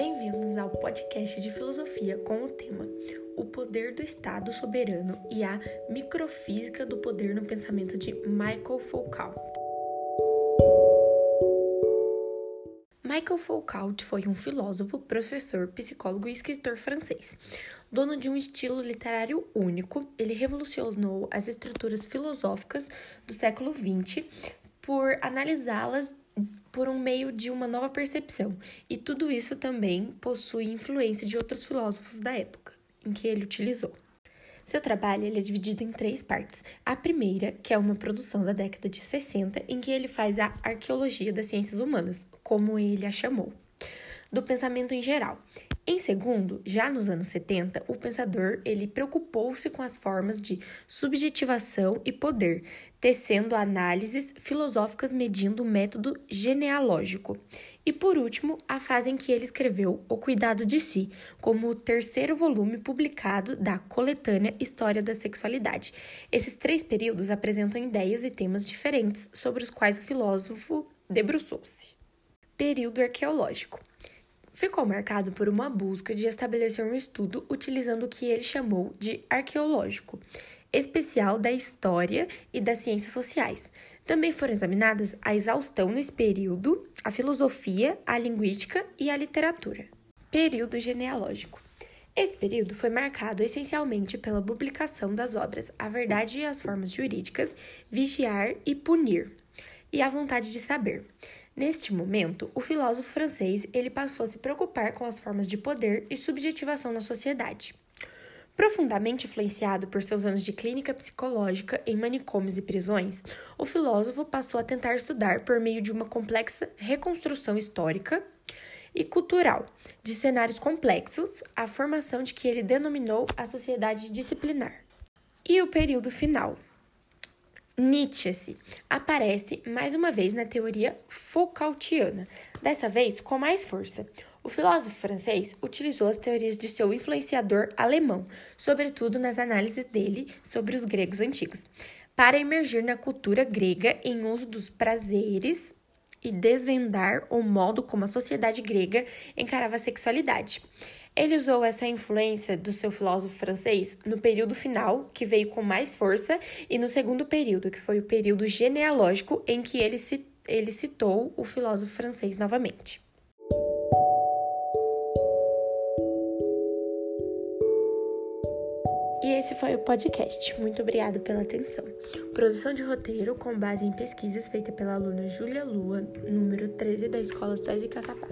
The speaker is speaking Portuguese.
bem-vindos ao podcast de filosofia com o tema O Poder do Estado Soberano e a Microfísica do Poder no Pensamento de Michael Foucault. Michael Foucault foi um filósofo, professor, psicólogo e escritor francês. Dono de um estilo literário único, ele revolucionou as estruturas filosóficas do século XX por analisá-las por um meio de uma nova percepção, e tudo isso também possui influência de outros filósofos da época em que ele utilizou. Seu trabalho é dividido em três partes. A primeira, que é uma produção da década de 60, em que ele faz a arqueologia das ciências humanas, como ele a chamou, do pensamento em geral. Em segundo, já nos anos 70, o pensador ele preocupou-se com as formas de subjetivação e poder, tecendo análises filosóficas medindo o método genealógico. E por último, a fase em que ele escreveu O Cuidado de Si, como o terceiro volume publicado da coletânea História da Sexualidade. Esses três períodos apresentam ideias e temas diferentes sobre os quais o filósofo debruçou-se. Período arqueológico ficou marcado por uma busca de estabelecer um estudo utilizando o que ele chamou de arqueológico, especial da história e das ciências sociais. Também foram examinadas a exaustão nesse período, a filosofia, a linguística e a literatura. Período genealógico. Esse período foi marcado essencialmente pela publicação das obras A Verdade e as Formas Jurídicas, Vigiar e Punir, e A Vontade de Saber. Neste momento, o filósofo francês ele passou a se preocupar com as formas de poder e subjetivação na sociedade. Profundamente influenciado por seus anos de clínica psicológica em manicômios e prisões, o filósofo passou a tentar estudar, por meio de uma complexa reconstrução histórica e cultural de cenários complexos, a formação de que ele denominou a sociedade disciplinar. E o período final, Nietzsche aparece mais uma vez na teoria Foucaultiana, dessa vez com mais força. O filósofo francês utilizou as teorias de seu influenciador alemão, sobretudo nas análises dele sobre os gregos antigos, para emergir na cultura grega em uso dos prazeres e desvendar o modo como a sociedade grega encarava a sexualidade. Ele usou essa influência do seu filósofo francês no período final, que veio com mais força, e no segundo período, que foi o período genealógico, em que ele, ele citou o filósofo francês novamente. Esse foi o podcast. Muito obrigada pela atenção. Produção de roteiro com base em pesquisas feita pela aluna Júlia Lua, número 13 da Escola César Caçapá.